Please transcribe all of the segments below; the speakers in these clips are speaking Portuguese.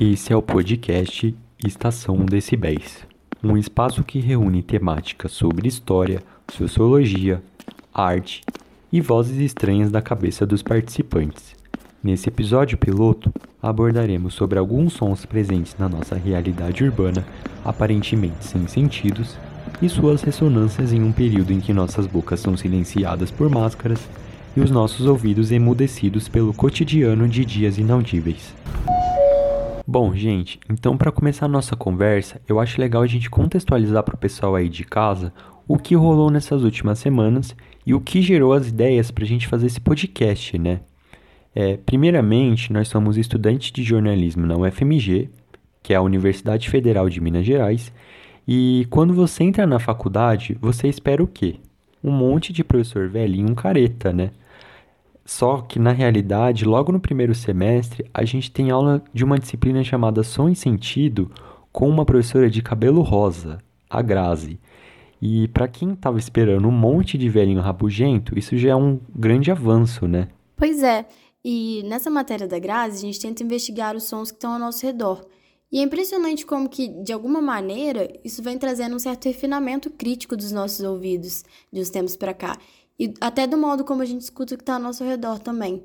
Esse é o podcast Estação Decibéis, um espaço que reúne temáticas sobre história, sociologia, arte e vozes estranhas da cabeça dos participantes. Nesse episódio piloto, abordaremos sobre alguns sons presentes na nossa realidade urbana, aparentemente sem sentidos, e suas ressonâncias em um período em que nossas bocas são silenciadas por máscaras e os nossos ouvidos emudecidos pelo cotidiano de dias inaudíveis. Bom, gente, então para começar a nossa conversa, eu acho legal a gente contextualizar para o pessoal aí de casa o que rolou nessas últimas semanas e o que gerou as ideias para a gente fazer esse podcast, né? É, primeiramente, nós somos estudantes de jornalismo na UFMG, que é a Universidade Federal de Minas Gerais, e quando você entra na faculdade, você espera o quê? Um monte de professor velhinho, um careta, né? Só que na realidade, logo no primeiro semestre, a gente tem aula de uma disciplina chamada Som e Sentido com uma professora de cabelo rosa, a Grazi. E para quem estava esperando um monte de velhinho rabugento, isso já é um grande avanço, né? Pois é. E nessa matéria da Grazi, a gente tenta investigar os sons que estão ao nosso redor. E é impressionante como que, de alguma maneira, isso vem trazendo um certo refinamento crítico dos nossos ouvidos de uns tempos para cá e até do modo como a gente escuta o que está ao nosso redor também.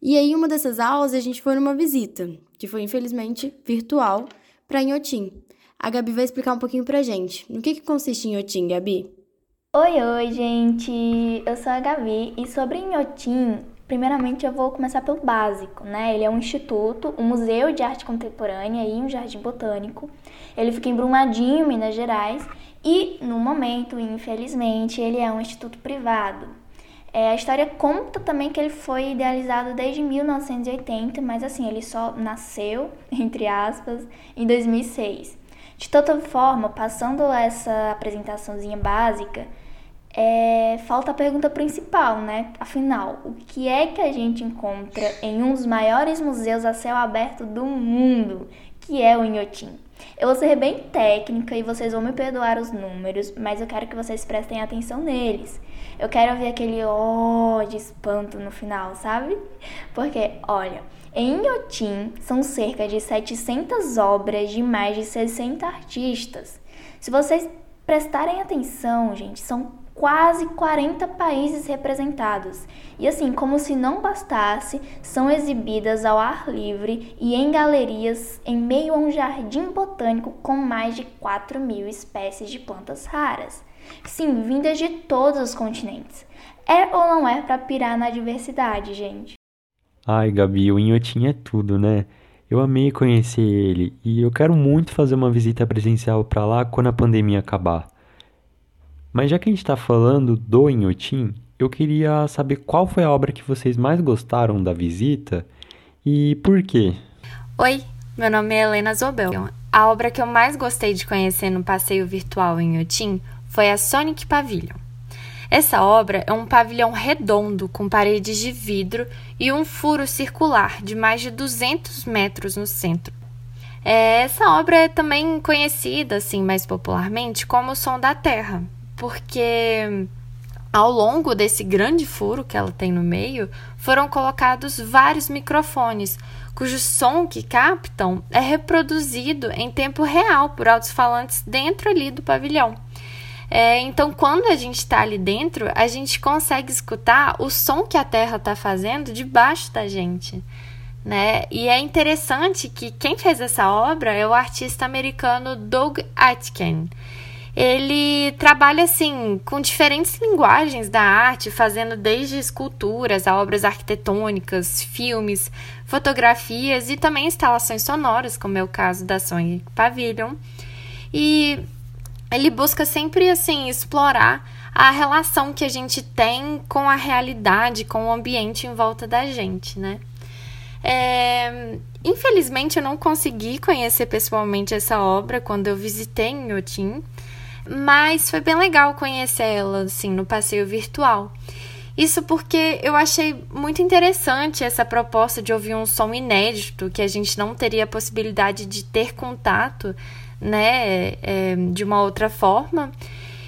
E aí, uma dessas aulas, a gente foi numa visita, que foi infelizmente virtual, para Inhotim. A Gabi vai explicar um pouquinho pra gente. No que, que consiste Inhotim, Gabi? Oi, oi, gente! Eu sou a Gabi e sobre Inhotim, primeiramente eu vou começar pelo básico, né? Ele é um instituto, um museu de arte contemporânea e um jardim botânico. Ele fica em Brumadinho, Minas Gerais, e, no momento, infelizmente, ele é um instituto privado. É, a história conta também que ele foi idealizado desde 1980, mas assim, ele só nasceu, entre aspas, em 2006. De toda forma, passando essa apresentaçãozinha básica, é, falta a pergunta principal, né? Afinal, o que é que a gente encontra em um dos maiores museus a céu aberto do mundo, que é o Inhotim? Eu vou ser bem técnica e vocês vão me perdoar os números, mas eu quero que vocês prestem atenção neles. Eu quero ver aquele ó de espanto no final, sabe? Porque, olha, em Inhotim são cerca de 700 obras de mais de 60 artistas. Se vocês prestarem atenção, gente, são quase 40 países representados. E assim, como se não bastasse, são exibidas ao ar livre e em galerias em meio a um jardim botânico com mais de 4 mil espécies de plantas raras. Sim, vindas de todos os continentes. É ou não é para pirar na diversidade, gente? Ai, Gabi, o Inhotim é tudo, né? Eu amei conhecer ele e eu quero muito fazer uma visita presencial para lá quando a pandemia acabar. Mas já que a gente está falando do Inhotim, eu queria saber qual foi a obra que vocês mais gostaram da visita e por quê. Oi, meu nome é Helena Zobel. A obra que eu mais gostei de conhecer no passeio virtual em Inhotim foi a Sonic Pavilion. Essa obra é um pavilhão redondo com paredes de vidro e um furo circular de mais de 200 metros no centro. É, essa obra é também conhecida, assim, mais popularmente, como o Som da Terra, porque ao longo desse grande furo que ela tem no meio, foram colocados vários microfones, cujo som que captam é reproduzido em tempo real por altos-falantes dentro ali do pavilhão. É, então, quando a gente está ali dentro, a gente consegue escutar o som que a Terra está fazendo debaixo da gente. Né? E é interessante que quem fez essa obra é o artista americano Doug Aitken ele trabalha assim com diferentes linguagens da arte, fazendo desde esculturas a obras arquitetônicas, filmes, fotografias e também instalações sonoras, como é o caso da Sony Pavilion. E ele busca sempre assim explorar a relação que a gente tem com a realidade, com o ambiente em volta da gente, né? É, infelizmente eu não consegui conhecer pessoalmente essa obra quando eu visitei em Otim, mas foi bem legal conhecer ela, assim, no passeio virtual. Isso porque eu achei muito interessante essa proposta de ouvir um som inédito que a gente não teria a possibilidade de ter contato né, é, de uma outra forma.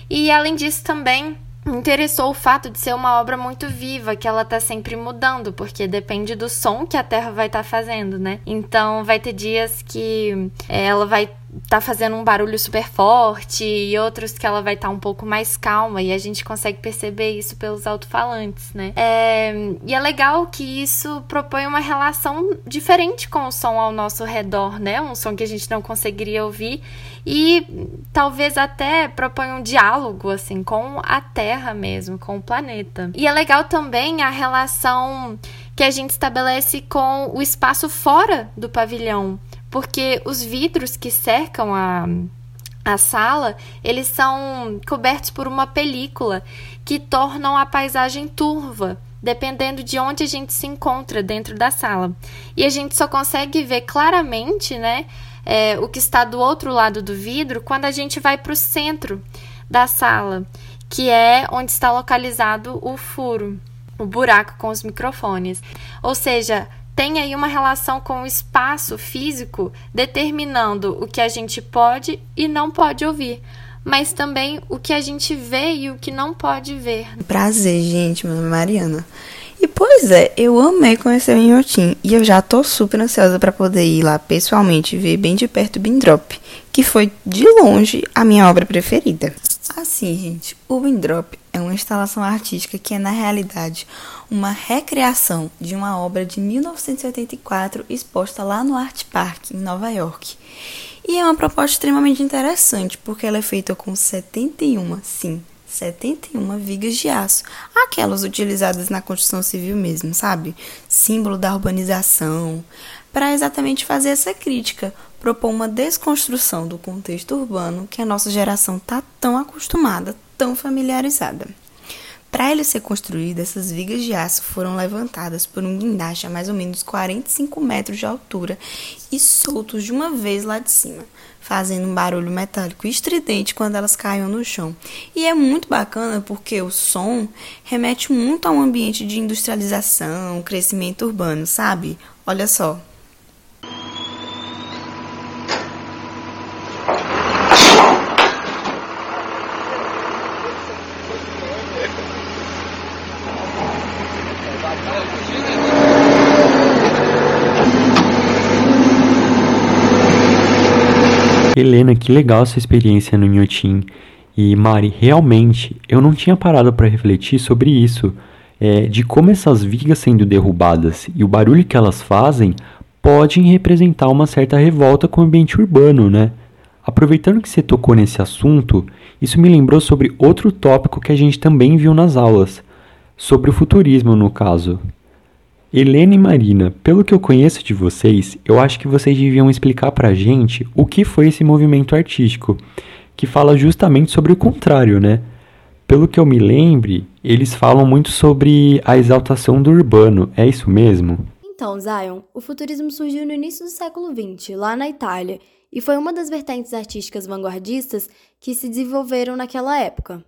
E além disso também me interessou o fato de ser uma obra muito viva, que ela tá sempre mudando, porque depende do som que a Terra vai estar tá fazendo, né? Então vai ter dias que é, ela vai tá fazendo um barulho super forte e outros que ela vai estar tá um pouco mais calma e a gente consegue perceber isso pelos alto-falantes, né? É, e é legal que isso propõe uma relação diferente com o som ao nosso redor, né? Um som que a gente não conseguiria ouvir e talvez até propõe um diálogo assim com a Terra mesmo, com o planeta. E é legal também a relação que a gente estabelece com o espaço fora do pavilhão porque os vidros que cercam a, a sala, eles são cobertos por uma película que tornam a paisagem turva, dependendo de onde a gente se encontra dentro da sala. E a gente só consegue ver claramente, né, é, o que está do outro lado do vidro quando a gente vai para o centro da sala, que é onde está localizado o furo, o buraco com os microfones. Ou seja, tem aí uma relação com o espaço físico determinando o que a gente pode e não pode ouvir, mas também o que a gente vê e o que não pode ver. Prazer, gente, meu nome é Mariana. E pois é, eu amei conhecer o Inhotim e eu já tô super ansiosa para poder ir lá pessoalmente ver bem de perto o Bindrop, que foi de longe a minha obra preferida. Assim, gente, o Windrop é uma instalação artística que é, na realidade, uma recriação de uma obra de 1984 exposta lá no Art Park, em Nova York. E é uma proposta extremamente interessante, porque ela é feita com 71, sim, 71 vigas de aço, aquelas utilizadas na construção civil mesmo, sabe? Símbolo da urbanização, para exatamente fazer essa crítica, propor uma desconstrução do contexto urbano que a nossa geração está tão acostumada, tão familiarizada. Para ele ser construído, essas vigas de aço foram levantadas por um guindaste a mais ou menos 45 metros de altura e soltos de uma vez lá de cima, fazendo um barulho metálico estridente quando elas caíam no chão. E é muito bacana porque o som remete muito a um ambiente de industrialização, crescimento urbano, sabe? Olha só. Helena, que legal essa experiência no Inhotim. E Mari, realmente, eu não tinha parado para refletir sobre isso, é, de como essas vigas sendo derrubadas e o barulho que elas fazem podem representar uma certa revolta com o ambiente urbano, né? Aproveitando que você tocou nesse assunto, isso me lembrou sobre outro tópico que a gente também viu nas aulas, sobre o futurismo no caso. Helena e Marina, pelo que eu conheço de vocês, eu acho que vocês deviam explicar pra gente o que foi esse movimento artístico, que fala justamente sobre o contrário, né? Pelo que eu me lembre, eles falam muito sobre a exaltação do urbano, é isso mesmo? Então, Zion, o futurismo surgiu no início do século XX, lá na Itália, e foi uma das vertentes artísticas vanguardistas que se desenvolveram naquela época.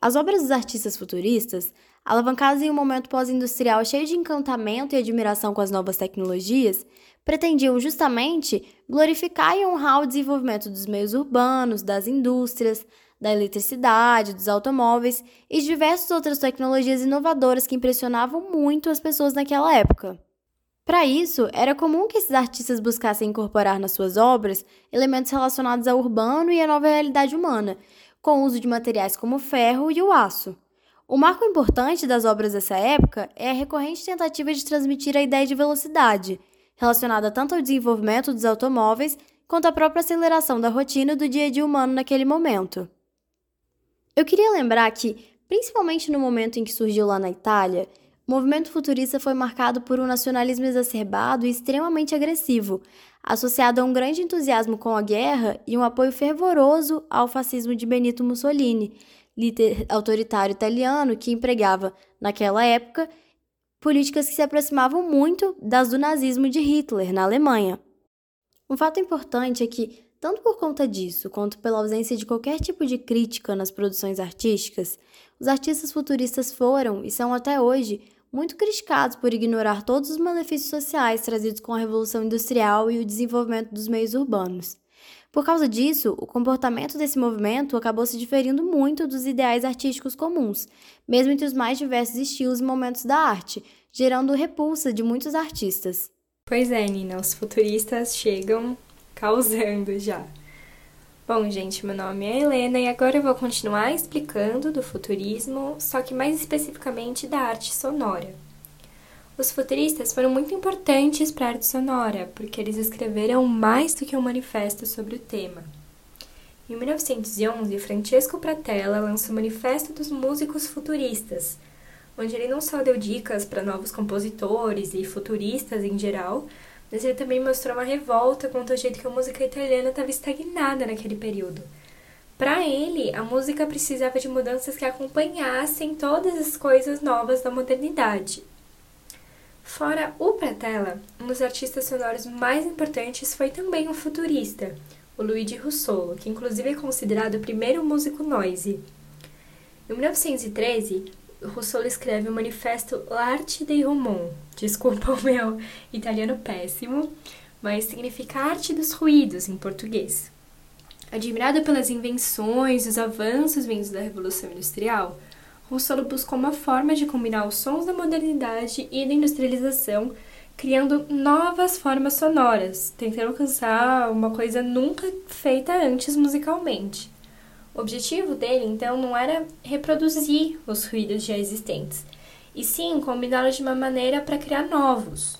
As obras dos artistas futuristas alavancadas em um momento pós-industrial cheio de encantamento e admiração com as novas tecnologias, pretendiam justamente glorificar e honrar o desenvolvimento dos meios urbanos, das indústrias, da eletricidade, dos automóveis e de diversas outras tecnologias inovadoras que impressionavam muito as pessoas naquela época. Para isso, era comum que esses artistas buscassem incorporar nas suas obras elementos relacionados ao urbano e à nova realidade humana, com o uso de materiais como o ferro e o aço. O marco importante das obras dessa época é a recorrente tentativa de transmitir a ideia de velocidade, relacionada tanto ao desenvolvimento dos automóveis quanto à própria aceleração da rotina do dia a dia humano naquele momento. Eu queria lembrar que, principalmente no momento em que surgiu lá na Itália, o movimento futurista foi marcado por um nacionalismo exacerbado e extremamente agressivo, associado a um grande entusiasmo com a guerra e um apoio fervoroso ao fascismo de Benito Mussolini, autoritário italiano que empregava, naquela época, políticas que se aproximavam muito das do nazismo de Hitler na Alemanha. Um fato importante é que, tanto por conta disso quanto pela ausência de qualquer tipo de crítica nas produções artísticas, os artistas futuristas foram e são até hoje muito criticados por ignorar todos os malefícios sociais trazidos com a Revolução Industrial e o desenvolvimento dos meios urbanos. Por causa disso, o comportamento desse movimento acabou se diferindo muito dos ideais artísticos comuns, mesmo entre os mais diversos estilos e momentos da arte, gerando repulsa de muitos artistas. Pois é, Nina, os futuristas chegam causando já. Bom, gente, meu nome é Helena e agora eu vou continuar explicando do futurismo, só que mais especificamente da arte sonora. Os futuristas foram muito importantes para a arte sonora, porque eles escreveram mais do que um manifesto sobre o tema. Em 1911, Francesco Pratella lançou o Manifesto dos Músicos Futuristas, onde ele não só deu dicas para novos compositores e futuristas em geral, mas ele também mostrou uma revolta contra o jeito que a música italiana estava estagnada naquele período. Para ele, a música precisava de mudanças que acompanhassem todas as coisas novas da modernidade. Fora o Pratella, um dos artistas sonoros mais importantes foi também um futurista, o Luigi Russolo, que inclusive é considerado o primeiro músico noise. Em 1913, Russolo escreve o manifesto L'arte dei rumon. Desculpa o meu italiano péssimo, mas significa arte dos ruídos em português. Admirado pelas invenções e os avanços vindos da Revolução Industrial, Russolo buscou uma forma de combinar os sons da modernidade e da industrialização, criando novas formas sonoras, tentando alcançar uma coisa nunca feita antes musicalmente. O objetivo dele, então, não era reproduzir os ruídos já existentes, e sim combiná-los de uma maneira para criar novos.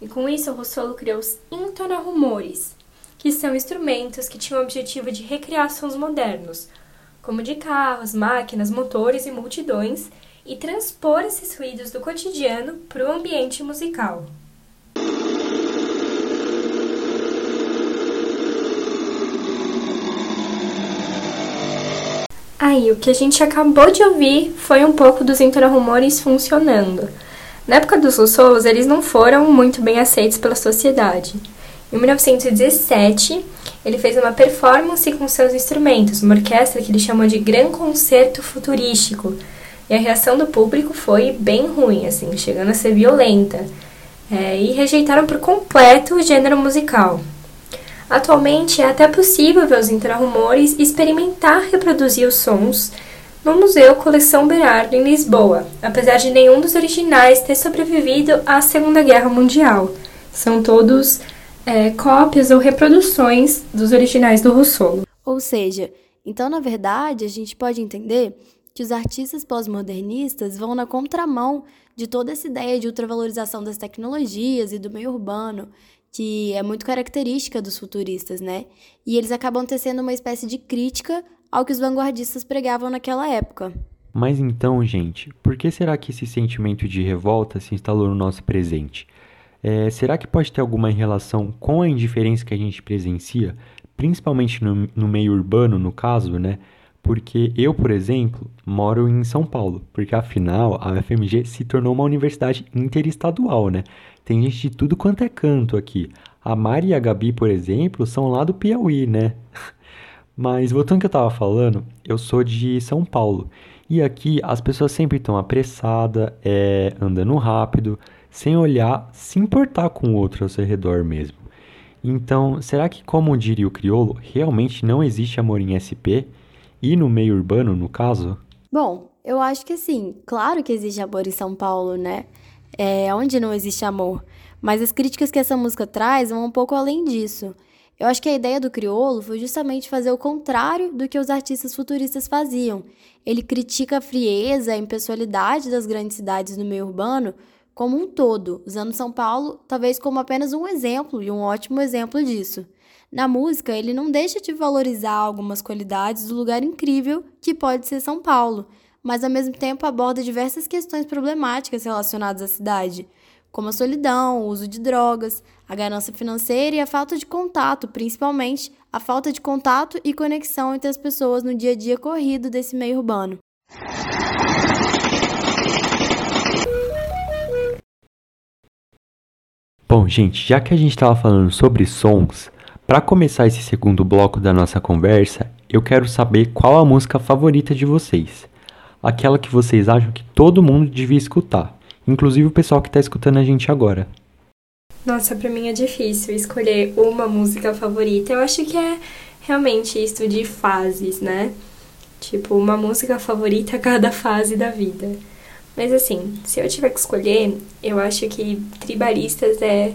E com isso, Russolo criou os intonarrumores, que são instrumentos que tinham o objetivo de recriar sons modernos, como de carros, máquinas, motores e multidões, e transpor esses ruídos do cotidiano para o ambiente musical. Aí, o que a gente acabou de ouvir foi um pouco dos intrarrumores funcionando. Na época dos Rousseaus, eles não foram muito bem aceitos pela sociedade. Em 1917, ele fez uma performance com seus instrumentos, uma orquestra que ele chamou de Gran Concerto Futurístico. E a reação do público foi bem ruim, assim, chegando a ser violenta. É, e rejeitaram por completo o gênero musical. Atualmente é até possível ver os intrarrumores e experimentar reproduzir os sons no Museu Coleção Berardo, em Lisboa, apesar de nenhum dos originais ter sobrevivido à Segunda Guerra Mundial. São todos é, cópias ou reproduções dos originais do Russolo. Ou seja, então na verdade a gente pode entender que os artistas pós-modernistas vão na contramão de toda essa ideia de ultravalorização das tecnologias e do meio urbano, que é muito característica dos futuristas, né? E eles acabam tecendo uma espécie de crítica ao que os vanguardistas pregavam naquela época. Mas então, gente, por que será que esse sentimento de revolta se instalou no nosso presente? É, será que pode ter alguma relação com a indiferença que a gente presencia, principalmente no, no meio urbano, no caso, né? Porque eu, por exemplo, moro em São Paulo, porque afinal a UFMG se tornou uma universidade interestadual, né? Tem gente de tudo quanto é canto aqui. A Mari e a Gabi, por exemplo, são lá do Piauí, né? Mas voltando ao que eu tava falando, eu sou de São Paulo. E aqui as pessoas sempre estão apressadas, é, andando rápido, sem olhar, se importar com o outro ao seu redor mesmo. Então, será que, como diria o crioulo, realmente não existe amor em SP? E no meio urbano, no caso? Bom, eu acho que sim. Claro que existe amor em São Paulo, né? É onde não existe amor. Mas as críticas que essa música traz vão um pouco além disso. Eu acho que a ideia do crioulo foi justamente fazer o contrário do que os artistas futuristas faziam. Ele critica a frieza, a impessoalidade das grandes cidades no meio urbano, como um todo, usando São Paulo talvez como apenas um exemplo e um ótimo exemplo disso. Na música, ele não deixa de valorizar algumas qualidades do lugar incrível que pode ser São Paulo, mas ao mesmo tempo aborda diversas questões problemáticas relacionadas à cidade, como a solidão, o uso de drogas, a ganância financeira e a falta de contato, principalmente a falta de contato e conexão entre as pessoas no dia a dia corrido desse meio urbano. Bom, gente, já que a gente estava falando sobre sons, para começar esse segundo bloco da nossa conversa, eu quero saber qual a música favorita de vocês. Aquela que vocês acham que todo mundo devia escutar, inclusive o pessoal que está escutando a gente agora. Nossa, para mim é difícil escolher uma música favorita. Eu acho que é, realmente isso de fases, né? Tipo, uma música favorita a cada fase da vida. Mas assim, se eu tiver que escolher, eu acho que Tribalistas é,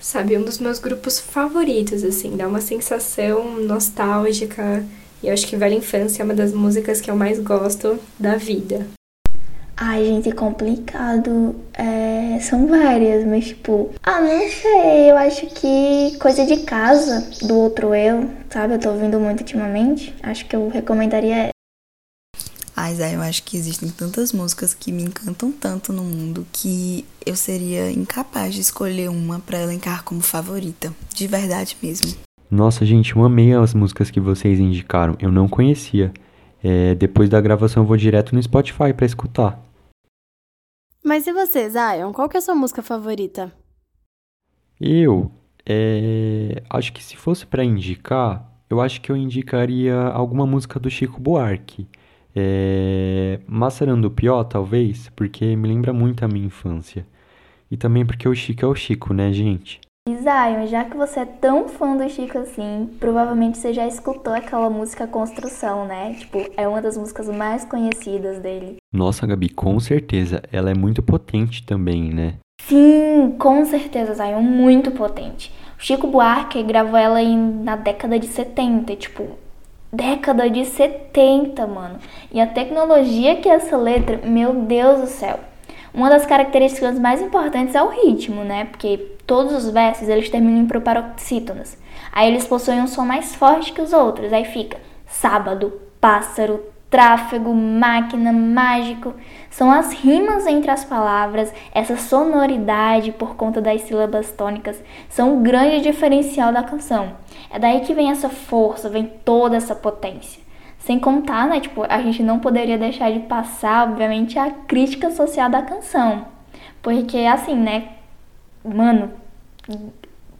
sabe, um dos meus grupos favoritos, assim. Dá uma sensação nostálgica. E eu acho que Velha Infância é uma das músicas que eu mais gosto da vida. Ai, gente, é complicado. É, são várias, mas tipo. Ah, não sei. Eu acho que Coisa de Casa, do Outro Eu, sabe? Eu tô ouvindo muito ultimamente. Acho que eu recomendaria. Ai, Zé, eu acho que existem tantas músicas que me encantam tanto no mundo que eu seria incapaz de escolher uma para elencar como favorita. De verdade mesmo. Nossa, gente, eu amei as músicas que vocês indicaram. Eu não conhecia. É, depois da gravação eu vou direto no Spotify para escutar. Mas e você, Zion? Qual que é a sua música favorita? Eu, é, acho que se fosse para indicar, eu acho que eu indicaria alguma música do Chico Buarque. É, Maçarando Pió, talvez, porque me lembra muito a minha infância. E também porque o Chico é o Chico, né, gente? E Zion, já que você é tão fã do Chico assim, provavelmente você já escutou aquela música Construção, né? Tipo, é uma das músicas mais conhecidas dele. Nossa, Gabi, com certeza. Ela é muito potente também, né? Sim, com certeza, Zion, muito potente. O Chico Buarque gravou ela em, na década de 70, tipo, década de 70, mano. E a tecnologia que é essa letra, meu Deus do céu. Uma das características mais importantes é o ritmo, né? Porque todos os versos eles terminam em proparoxítonos. Aí eles possuem um som mais forte que os outros. Aí fica sábado, pássaro, tráfego, máquina, mágico. São as rimas entre as palavras, essa sonoridade por conta das sílabas tônicas, são o grande diferencial da canção. É daí que vem essa força, vem toda essa potência. Sem contar, né, tipo, a gente não poderia deixar de passar, obviamente, a crítica social da canção. Porque, assim, né, mano,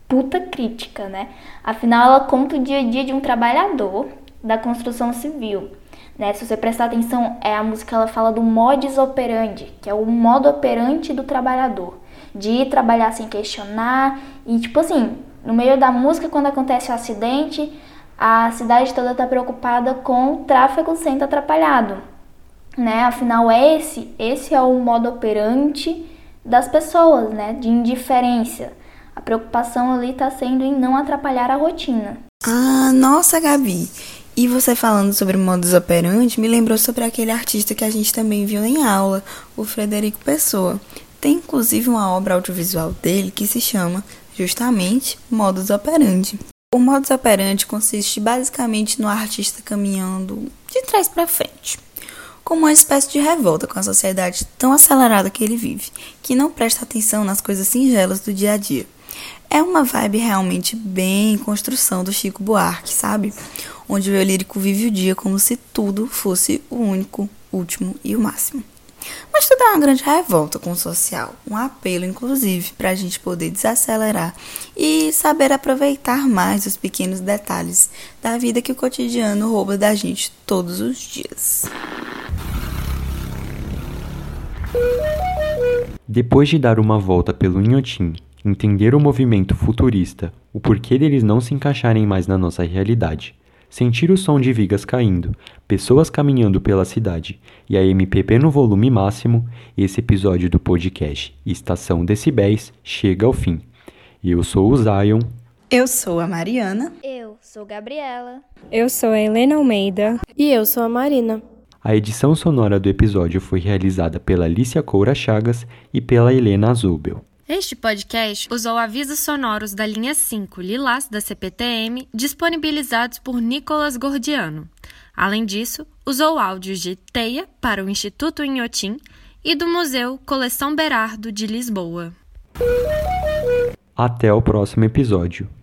puta crítica, né? Afinal, ela conta o dia a dia de um trabalhador da construção civil. Né? Se você prestar atenção, é a música ela fala do modus operandi, que é o modo operante do trabalhador, de ir trabalhar sem questionar e tipo assim, no meio da música quando acontece o acidente, a cidade toda está preocupada com o tráfego sendo atrapalhado, né? Afinal, esse, esse é o modo operante das pessoas, né? De indiferença. A preocupação ali está sendo em não atrapalhar a rotina. Ah, nossa, Gabi. E você falando sobre modus operandi me lembrou sobre aquele artista que a gente também viu em aula, o Frederico Pessoa. Tem inclusive uma obra audiovisual dele que se chama justamente Modus Operandi. O modus operandi consiste basicamente no artista caminhando de trás para frente, como uma espécie de revolta com a sociedade tão acelerada que ele vive, que não presta atenção nas coisas singelas do dia a dia. É uma vibe realmente bem construção do Chico Buarque, sabe? Onde o eu lírico vive o dia como se tudo fosse o único, último e o máximo. Mas tudo é uma grande revolta com o social, um apelo, inclusive, para a gente poder desacelerar e saber aproveitar mais os pequenos detalhes da vida que o cotidiano rouba da gente todos os dias. Depois de dar uma volta pelo Inhotim, entender o movimento futurista, o porquê deles não se encaixarem mais na nossa realidade, sentir o som de vigas caindo, pessoas caminhando pela cidade e a MPP no volume máximo, esse episódio do podcast Estação Decibéis chega ao fim. Eu sou o Zion. Eu sou a Mariana. Eu sou Gabriela. Eu sou a Helena Almeida. E eu sou a Marina. A edição sonora do episódio foi realizada pela Alicia Coura Chagas e pela Helena Zubel. Este podcast usou avisos sonoros da linha 5 Lilás da CPTM, disponibilizados por Nicolas Gordiano. Além disso, usou áudios de Teia para o Instituto Inhotim e do Museu Coleção Berardo de Lisboa. Até o próximo episódio.